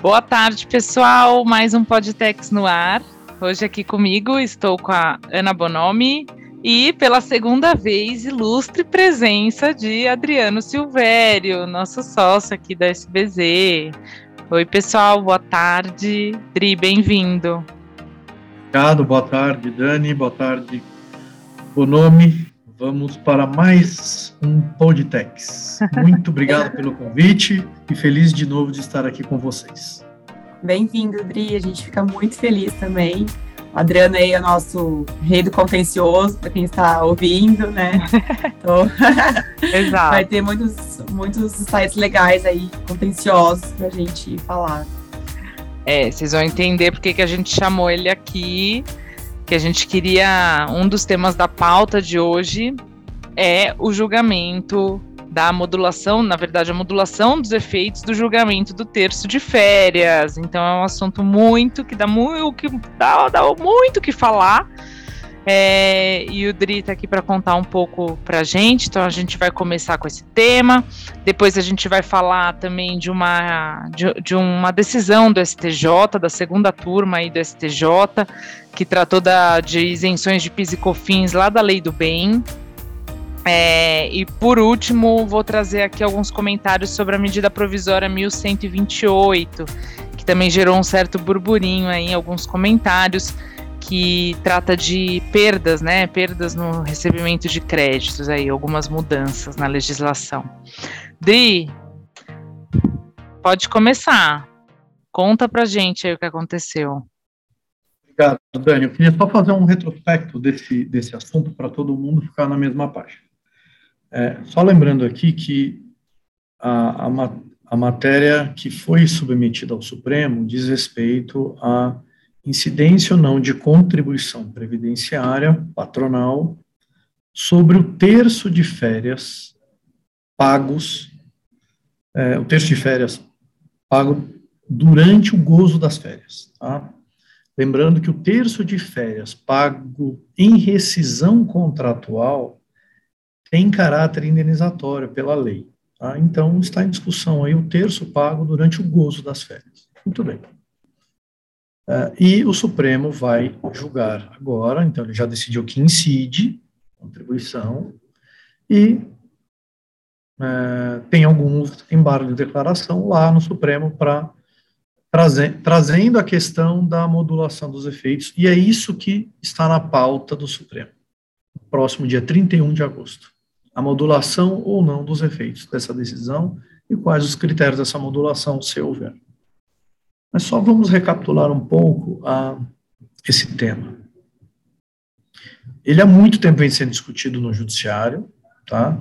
Boa tarde, pessoal. Mais um Podtex no ar. Hoje aqui comigo estou com a Ana Bonomi e pela segunda vez ilustre presença de Adriano Silvério, nosso sócio aqui da SBZ. Oi, pessoal, boa tarde. Dri, bem-vindo. Obrigado, boa tarde, Dani, boa tarde, Bonomi. Vamos para mais um Podtex. Muito obrigado pelo convite e feliz de novo de estar aqui com vocês. Bem-vindo, Dri. A gente fica muito feliz também. O Adriano aí é o nosso rei do contencioso, para quem está ouvindo, né? Então, Exato. vai ter muitos, muitos sites legais aí, contenciosos, para a gente falar. É, vocês vão entender porque que a gente chamou ele aqui que a gente queria. Um dos temas da pauta de hoje é o julgamento da modulação, na verdade, a modulação dos efeitos do julgamento do terço de férias. Então é um assunto muito que dá muito que dá, dá muito que falar. É, e o Dri está aqui para contar um pouco para a gente, então a gente vai começar com esse tema. Depois a gente vai falar também de uma, de, de uma decisão do STJ, da segunda turma aí do STJ, que tratou da, de isenções de PIS e COFINS lá da Lei do Bem. É, e por último, vou trazer aqui alguns comentários sobre a medida provisória 1128, que também gerou um certo burburinho aí em alguns comentários que trata de perdas, né? Perdas no recebimento de créditos aí, algumas mudanças na legislação. Dri, pode começar. Conta pra gente aí o que aconteceu. Obrigado, Dani. Eu queria só fazer um retrospecto desse, desse assunto para todo mundo ficar na mesma página. É, só lembrando aqui que a, a, a matéria que foi submetida ao Supremo diz respeito a incidência ou não de contribuição previdenciária patronal sobre o terço de férias pagos, é, o terço de férias pago durante o gozo das férias, tá? Lembrando que o terço de férias pago em rescisão contratual tem caráter indenizatório pela lei, tá? Então está em discussão aí o terço pago durante o gozo das férias. Muito bem. Uh, e o Supremo vai julgar agora, então ele já decidiu que incide contribuição e uh, tem alguns embargos de declaração lá no Supremo para traze, trazendo a questão da modulação dos efeitos, e é isso que está na pauta do Supremo, próximo dia 31 de agosto. A modulação ou não dos efeitos dessa decisão e quais os critérios dessa modulação, se houver. Mas só vamos recapitular um pouco a, esse tema. Ele há muito tempo vem sendo discutido no judiciário, tá?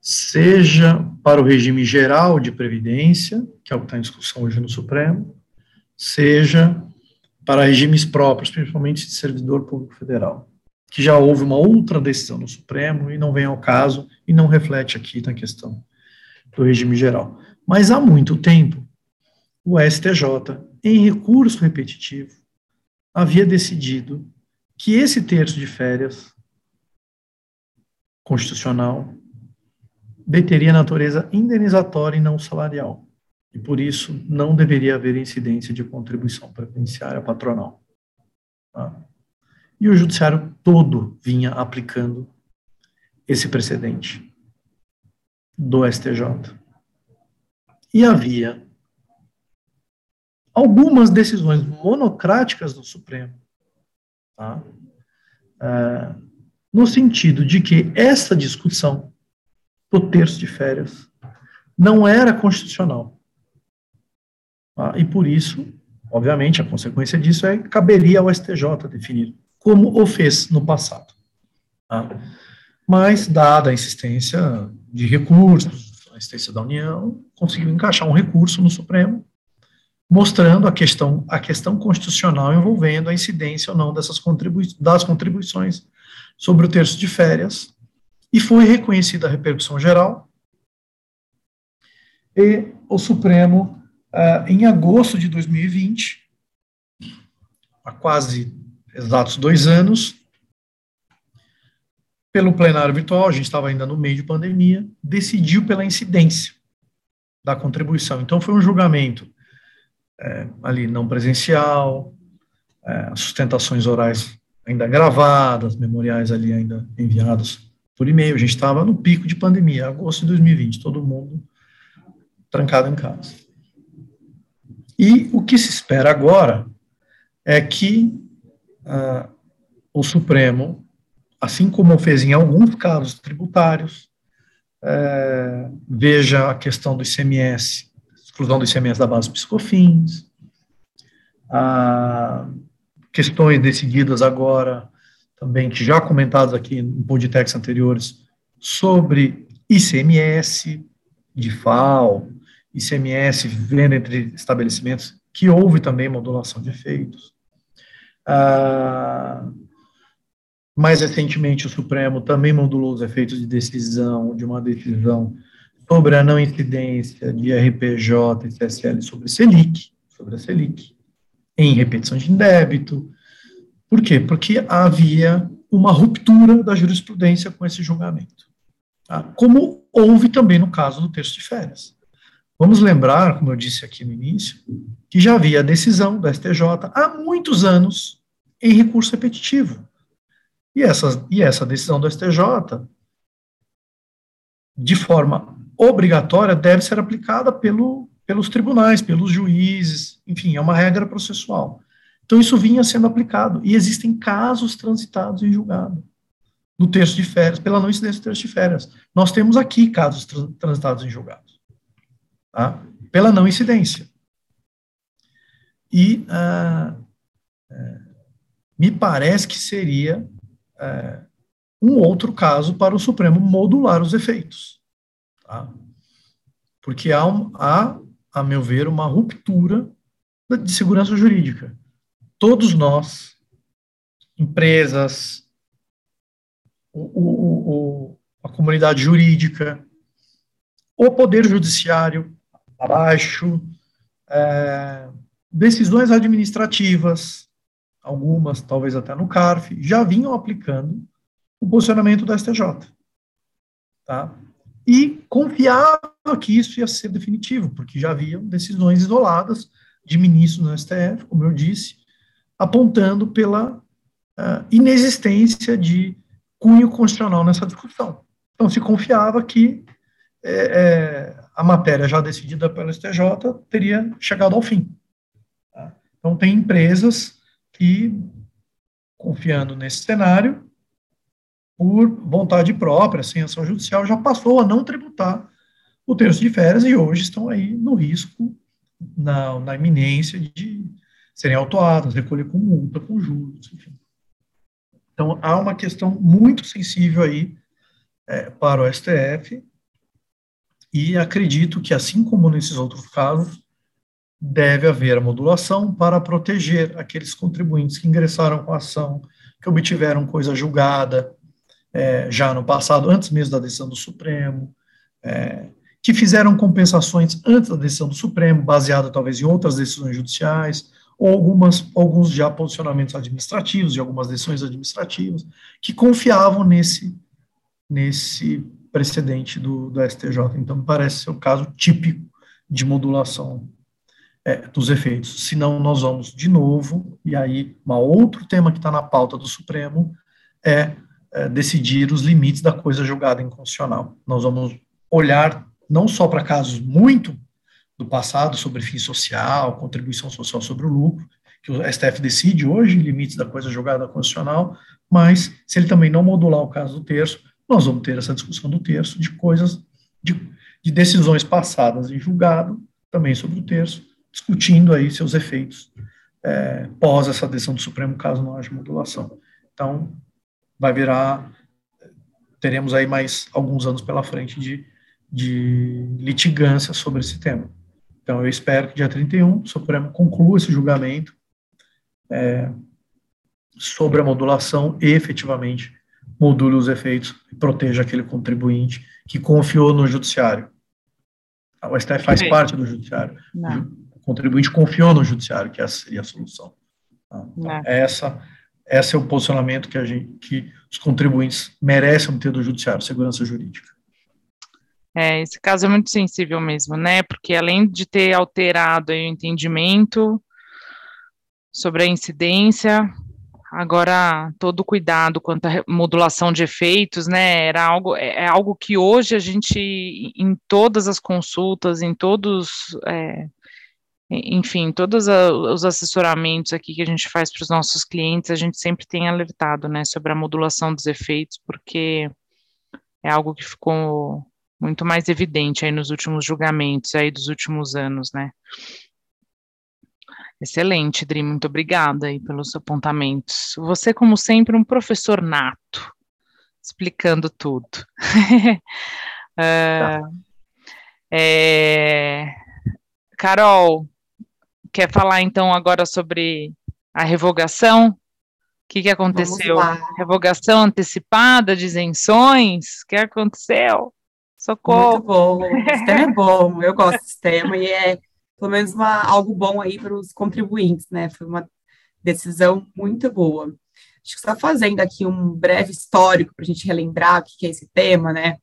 Seja para o regime geral de previdência, que é o que está em discussão hoje no Supremo, seja para regimes próprios, principalmente de servidor público federal, que já houve uma outra decisão no Supremo e não vem ao caso e não reflete aqui na questão do regime geral. Mas há muito tempo o STJ, em recurso repetitivo, havia decidido que esse terço de férias constitucional deteria natureza indenizatória e não salarial. E por isso não deveria haver incidência de contribuição previdenciária patronal. Tá? E o judiciário todo vinha aplicando esse precedente do STJ. E havia algumas decisões monocráticas do Supremo, tá? é, no sentido de que essa discussão do terço de férias não era constitucional. Tá? E por isso, obviamente, a consequência disso é que caberia ao STJ definir, como o fez no passado. Tá? Mas, dada a insistência de recursos, a insistência da União, conseguiu encaixar um recurso no Supremo mostrando a questão, a questão constitucional envolvendo a incidência ou não dessas contribui das contribuições sobre o terço de férias, e foi reconhecida a repercussão geral, e o Supremo, uh, em agosto de 2020, há quase exatos dois anos, pelo plenário virtual, a gente estava ainda no meio de pandemia, decidiu pela incidência da contribuição. Então, foi um julgamento é, ali não presencial, é, sustentações orais ainda gravadas, memoriais ali ainda enviados por e-mail. A gente estava no pico de pandemia, agosto de 2020, todo mundo trancado em casa. E o que se espera agora é que uh, o Supremo assim como fez em alguns casos tributários, é, veja a questão do ICMS, exclusão do ICMS da base psicofins, a, questões decididas agora, também que já comentadas aqui em podcasts anteriores, sobre ICMS de FAO, ICMS venda entre estabelecimentos, que houve também modulação de efeitos. Ah, mais recentemente, o Supremo também modulou os efeitos de decisão, de uma decisão sobre a não incidência de RPJ e CSL sobre Selic, sobre a Selic, em repetição de débito. Por quê? Porque havia uma ruptura da jurisprudência com esse julgamento. Tá? Como houve também no caso do texto de férias. Vamos lembrar, como eu disse aqui no início, que já havia decisão da STJ há muitos anos em recurso repetitivo. E essa, e essa decisão do STJ, de forma obrigatória, deve ser aplicada pelo, pelos tribunais, pelos juízes, enfim, é uma regra processual. Então, isso vinha sendo aplicado, e existem casos transitados em julgado, no texto de férias, pela não incidência do texto de férias. Nós temos aqui casos transitados em julgado, tá? pela não incidência. E ah, é, me parece que seria é, um outro caso para o Supremo modular os efeitos. Tá? Porque há, há, a meu ver, uma ruptura de segurança jurídica. Todos nós, empresas, o, o, o, a comunidade jurídica, o poder judiciário abaixo, é, decisões administrativas, algumas talvez até no CARF, já vinham aplicando o posicionamento da STJ. Tá? E confiava que isso ia ser definitivo, porque já haviam decisões isoladas de ministros no STF, como eu disse, apontando pela uh, inexistência de cunho constitucional nessa discussão. Então, se confiava que é, é, a matéria já decidida pelo STJ teria chegado ao fim. Tá? Então, tem empresas que, confiando nesse cenário, por vontade própria, sem ação judicial, já passou a não tributar o terço de férias e hoje estão aí no risco, na, na iminência de serem autuadas, recolher com multa, com juros, enfim. Então, há uma questão muito sensível aí é, para o STF, e acredito que, assim como nesses outros casos, deve haver a modulação para proteger aqueles contribuintes que ingressaram com a ação, que obtiveram coisa julgada é, já no passado, antes mesmo da decisão do Supremo, é, que fizeram compensações antes da decisão do Supremo, baseada talvez em outras decisões judiciais, ou algumas, alguns já posicionamentos administrativos, de algumas decisões administrativas, que confiavam nesse, nesse precedente do, do STJ. Então, parece ser o caso típico de modulação é, dos efeitos. Senão, nós vamos de novo, e aí, um outro tema que está na pauta do Supremo é, é, decidir os limites da coisa julgada inconstitucional. Nós vamos olhar não só para casos muito do passado sobre fim social, contribuição social sobre o lucro, que o STF decide hoje, limites da coisa julgada constitucional, mas se ele também não modular o caso do terço, nós vamos ter essa discussão do terço de coisas, de, de decisões passadas em julgado, também sobre o terço, discutindo aí seus efeitos é, pós essa decisão do Supremo, caso não haja modulação. Então, vai virar, teremos aí mais alguns anos pela frente de, de litigância sobre esse tema. Então, eu espero que dia 31 o Supremo conclua esse julgamento é, sobre a modulação e efetivamente module os efeitos e proteja aquele contribuinte que confiou no judiciário. O STF faz parte do judiciário. Não contribuinte confiou no judiciário que essa seria a solução. Tá? Então, essa, esse é o posicionamento que, a gente, que os contribuintes merecem ter do judiciário, segurança jurídica. É, esse caso é muito sensível mesmo, né? Porque além de ter alterado o entendimento sobre a incidência, agora todo o cuidado quanto à modulação de efeitos, né? Era algo, é, é algo que hoje a gente, em todas as consultas, em todos, é, enfim, todos os assessoramentos aqui que a gente faz para os nossos clientes, a gente sempre tem alertado, né, sobre a modulação dos efeitos, porque é algo que ficou muito mais evidente aí nos últimos julgamentos aí dos últimos anos, né? Excelente, Dri, muito obrigada aí pelos apontamentos. Você, como sempre, um professor nato, explicando tudo. uh, é... Carol, quer falar então agora sobre a revogação? O que, que aconteceu? Revogação antecipada de isenções? O que aconteceu? Socorro. Muito bom. O sistema é bom. Eu gosto do sistema e é pelo menos uma, algo bom aí para os contribuintes, né? Foi uma decisão muito boa. Acho que está fazendo aqui um breve histórico para a gente relembrar o que é esse tema, né?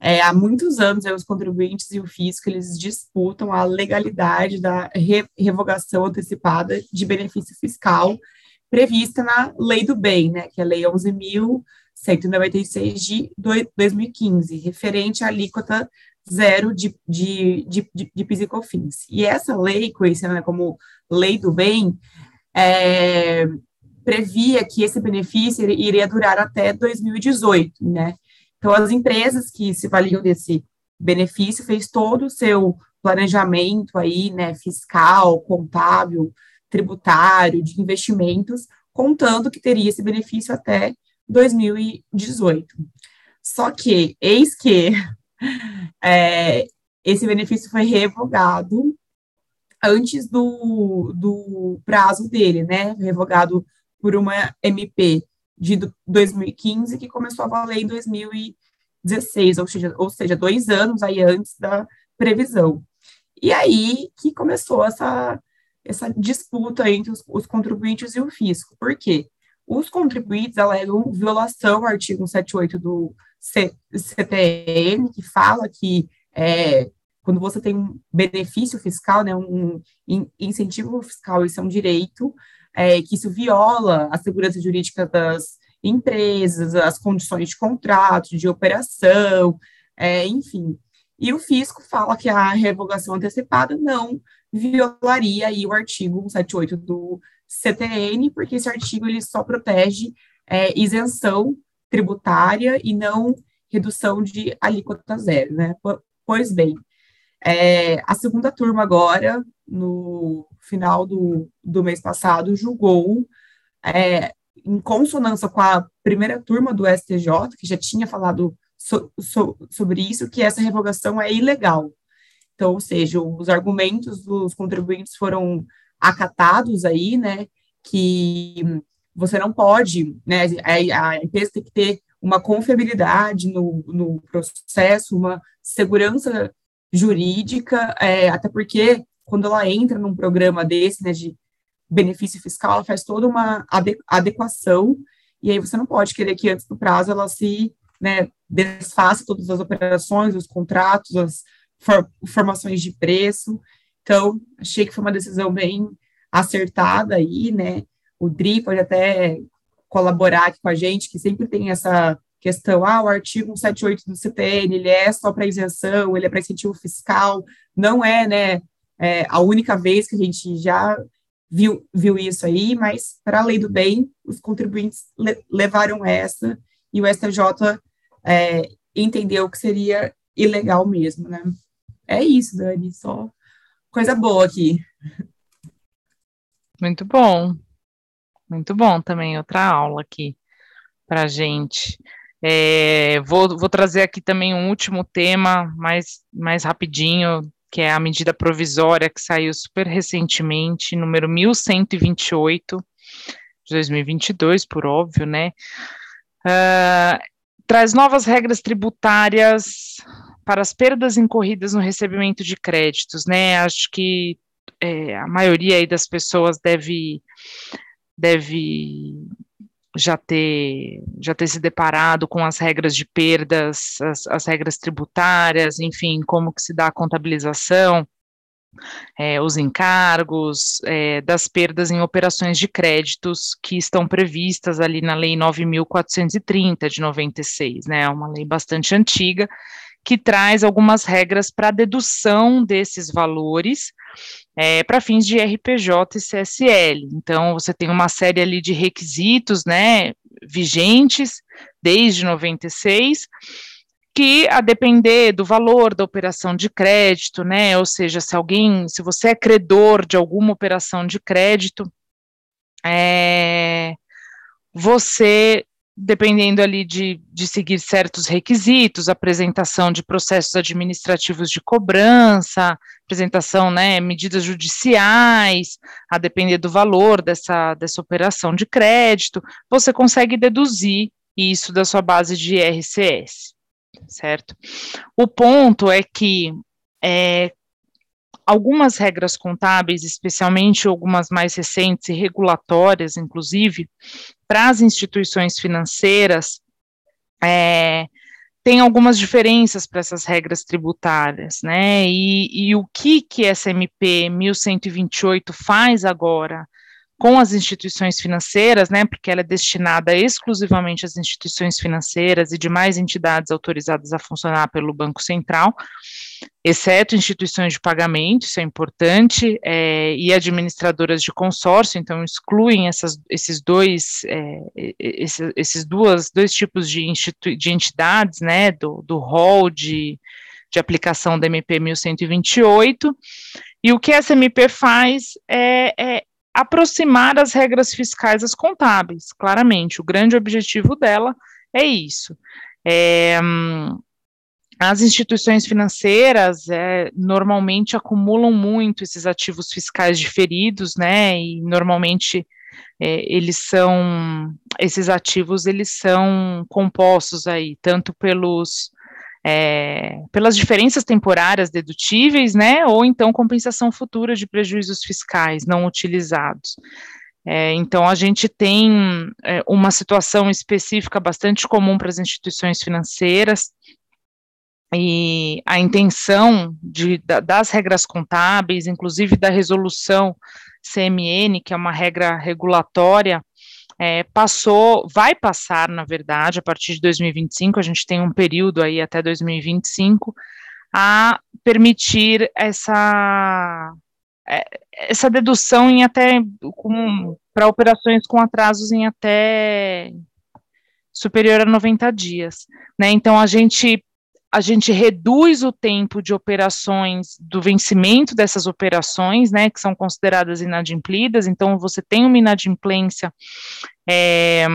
É, há muitos anos, os contribuintes e o fisco, eles disputam a legalidade da re revogação antecipada de benefício fiscal prevista na Lei do Bem, né, que é a Lei 11.000 196 de 2015, referente à alíquota zero de, de, de, de, de PIS e COFINS. E essa lei, conhecida né, como Lei do Bem, é, previa que esse benefício iria durar até 2018, né? Então, as empresas que se valiam desse benefício fez todo o seu planejamento aí, né, fiscal, contábil, tributário, de investimentos, contando que teria esse benefício até 2018. Só que, eis que é, esse benefício foi revogado antes do, do prazo dele, né? Revogado por uma MP de 2015 que começou a valer em 2016, ou seja, ou seja, dois anos aí antes da previsão. E aí que começou essa, essa disputa entre os, os contribuintes e o fisco. Por quê? Os contribuintes alegam violação ao artigo 178 do CTN, que fala que é, quando você tem um benefício fiscal, né, um incentivo fiscal, isso é um direito, é, que isso viola a segurança jurídica das empresas, as condições de contrato, de operação, é, enfim. E o fisco fala que a revogação antecipada não violaria aí o artigo 178 do CTN, porque esse artigo ele só protege é, isenção tributária e não redução de alíquota zero, né? Pois bem, é, a segunda turma agora, no final do, do mês passado, julgou, é, em consonância com a primeira turma do STJ, que já tinha falado so, so, sobre isso, que essa revogação é ilegal. Então, ou seja, os argumentos dos contribuintes foram acatados aí, né, que você não pode, né, a, a empresa tem que ter uma confiabilidade no, no processo, uma segurança jurídica, é, até porque quando ela entra num programa desse, né, de benefício fiscal, ela faz toda uma adequação, e aí você não pode querer que antes do prazo ela se, né, desfaça todas as operações, os contratos, as for, formações de preço, então, achei que foi uma decisão bem acertada aí, né? O DRI pode até colaborar aqui com a gente, que sempre tem essa questão, ah, o artigo 178 do CTN, ele é só para isenção, ele é para incentivo fiscal, não é, né, é, a única vez que a gente já viu, viu isso aí, mas para a lei do bem, os contribuintes le levaram essa, e o STJ é, entendeu que seria ilegal mesmo, né? É isso, Dani, só coisa boa aqui. Muito bom. Muito bom também, outra aula aqui para gente. É, vou, vou trazer aqui também um último tema, mais, mais rapidinho, que é a medida provisória que saiu super recentemente, número 1128 de 2022, por óbvio, né? Uh, traz novas regras tributárias para as perdas incorridas no recebimento de créditos, né? Acho que é, a maioria aí das pessoas deve, deve já ter, já ter se deparado com as regras de perdas, as, as regras tributárias, enfim, como que se dá a contabilização, é, os encargos, é, das perdas em operações de créditos que estão previstas ali na Lei 9.430 de 96, né, é uma lei bastante antiga, que traz algumas regras para dedução desses valores é, para fins de RPJ e CSL. Então, você tem uma série ali de requisitos, né, vigentes desde 96, que a depender do valor da operação de crédito, né, ou seja, se alguém, se você é credor de alguma operação de crédito, é, você dependendo ali de, de seguir certos requisitos, apresentação de processos administrativos de cobrança, apresentação, né, medidas judiciais, a depender do valor dessa, dessa operação de crédito, você consegue deduzir isso da sua base de IRCS, certo? O ponto é que é, algumas regras contábeis, especialmente algumas mais recentes e regulatórias, inclusive, para as instituições financeiras, é, tem algumas diferenças para essas regras tributárias, né? E, e o que que essa MP 1128 faz agora com as instituições financeiras, né, porque ela é destinada exclusivamente às instituições financeiras e demais entidades autorizadas a funcionar pelo Banco Central, exceto instituições de pagamento, isso é importante, é, e administradoras de consórcio, então excluem essas, esses dois, é, esses, esses duas, dois tipos de, de entidades, né, do, do rol de, de aplicação da MP 1128, e o que essa MP faz é, é aproximar as regras fiscais às contábeis, claramente. O grande objetivo dela é isso. É, as instituições financeiras é, normalmente acumulam muito esses ativos fiscais diferidos, né? E normalmente é, eles são esses ativos eles são compostos aí tanto pelos é, pelas diferenças temporárias dedutíveis, né, ou então compensação futura de prejuízos fiscais não utilizados. É, então, a gente tem é, uma situação específica bastante comum para as instituições financeiras, e a intenção de, da, das regras contábeis, inclusive da resolução CMN, que é uma regra regulatória, é, passou, vai passar, na verdade, a partir de 2025, a gente tem um período aí até 2025, a permitir essa, é, essa dedução em até para operações com atrasos em até superior a 90 dias. Né? Então a gente a gente reduz o tempo de operações, do vencimento dessas operações, né, que são consideradas inadimplidas, então você tem uma inadimplência é,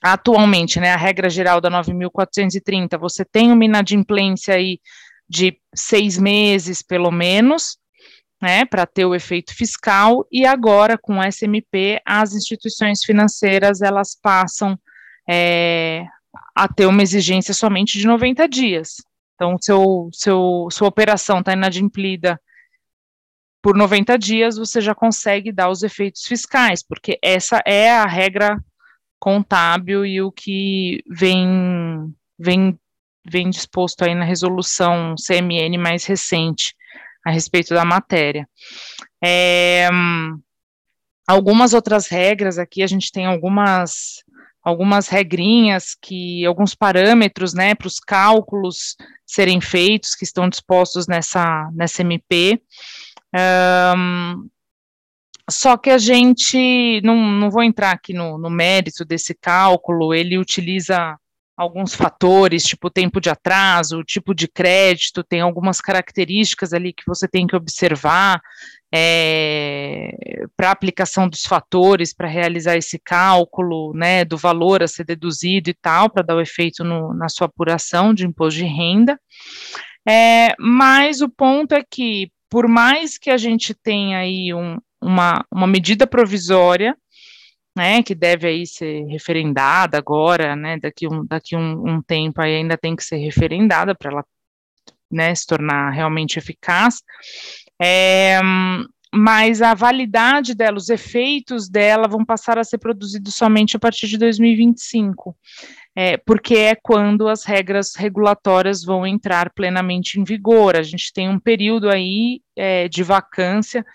atualmente, né, a regra geral da 9.430, você tem uma inadimplência aí de seis meses, pelo menos, né, para ter o efeito fiscal, e agora, com o SMP, as instituições financeiras, elas passam é, a ter uma exigência somente de 90 dias. Então, seu, seu, sua operação está inadimplida por 90 dias, você já consegue dar os efeitos fiscais, porque essa é a regra contábil e o que vem, vem, vem disposto aí na resolução CMN mais recente a respeito da matéria. É, algumas outras regras aqui, a gente tem algumas algumas regrinhas que alguns parâmetros, né, para os cálculos serem feitos que estão dispostos nessa nessa MP. Um, só que a gente não, não vou entrar aqui no, no mérito desse cálculo, ele utiliza alguns fatores, tipo tempo de atraso, tipo de crédito, tem algumas características ali que você tem que observar é, para aplicação dos fatores, para realizar esse cálculo, né, do valor a ser deduzido e tal, para dar o efeito no, na sua apuração de imposto de renda. É, mas o ponto é que, por mais que a gente tenha aí um, uma, uma medida provisória, né, que deve aí ser referendada agora, né, daqui um, daqui um, um tempo aí ainda tem que ser referendada para ela, né, se tornar realmente eficaz. É, mas a validade dela, os efeitos dela vão passar a ser produzidos somente a partir de 2025, é, porque é quando as regras regulatórias vão entrar plenamente em vigor. A gente tem um período aí é, de vacância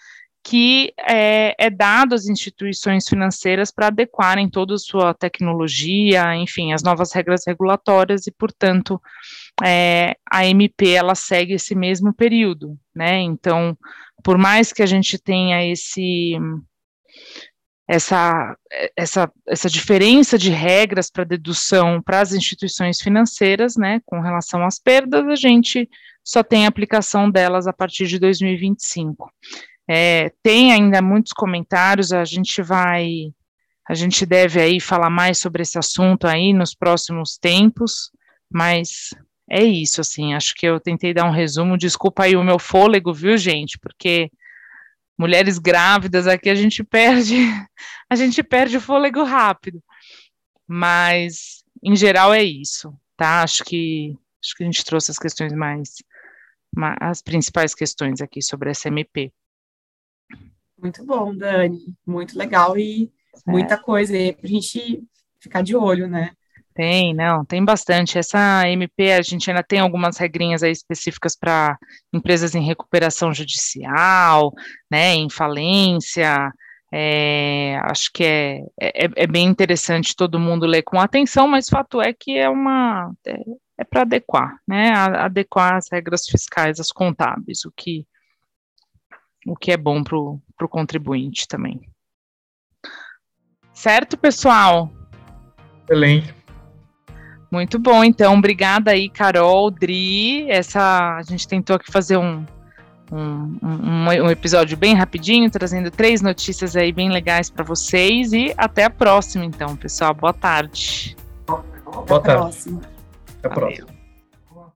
que é, é, dado às instituições financeiras para adequarem toda a sua tecnologia, enfim, as novas regras regulatórias e, portanto, é, a MP ela segue esse mesmo período, né? Então, por mais que a gente tenha esse essa, essa, essa diferença de regras para dedução para as instituições financeiras, né, com relação às perdas, a gente só tem aplicação delas a partir de 2025. É, tem ainda muitos comentários, a gente vai, a gente deve aí falar mais sobre esse assunto aí nos próximos tempos, mas é isso, assim, acho que eu tentei dar um resumo, desculpa aí o meu fôlego, viu, gente, porque mulheres grávidas aqui a gente perde, a gente perde o fôlego rápido, mas em geral é isso, tá, acho que, acho que a gente trouxe as questões mais, as principais questões aqui sobre a SMP. Muito bom, Dani. Muito legal e certo. muita coisa aí para a gente ficar de olho, né? Tem, não, tem bastante. Essa MP, a gente ainda tem algumas regrinhas aí específicas para empresas em recuperação judicial, né, em falência. É, acho que é, é, é, bem interessante todo mundo ler com atenção, mas fato é que é uma é, é para adequar, né, adequar as regras fiscais, as contábeis, o que o que é bom para o contribuinte também. Certo, pessoal? Excelente. Muito bom, então, obrigada aí, Carol, Dri. Essa, a gente tentou aqui fazer um, um, um, um episódio bem rapidinho, trazendo três notícias aí bem legais para vocês e até a próxima, então, pessoal. Boa tarde. Boa tarde. Até a próxima. Até a próxima.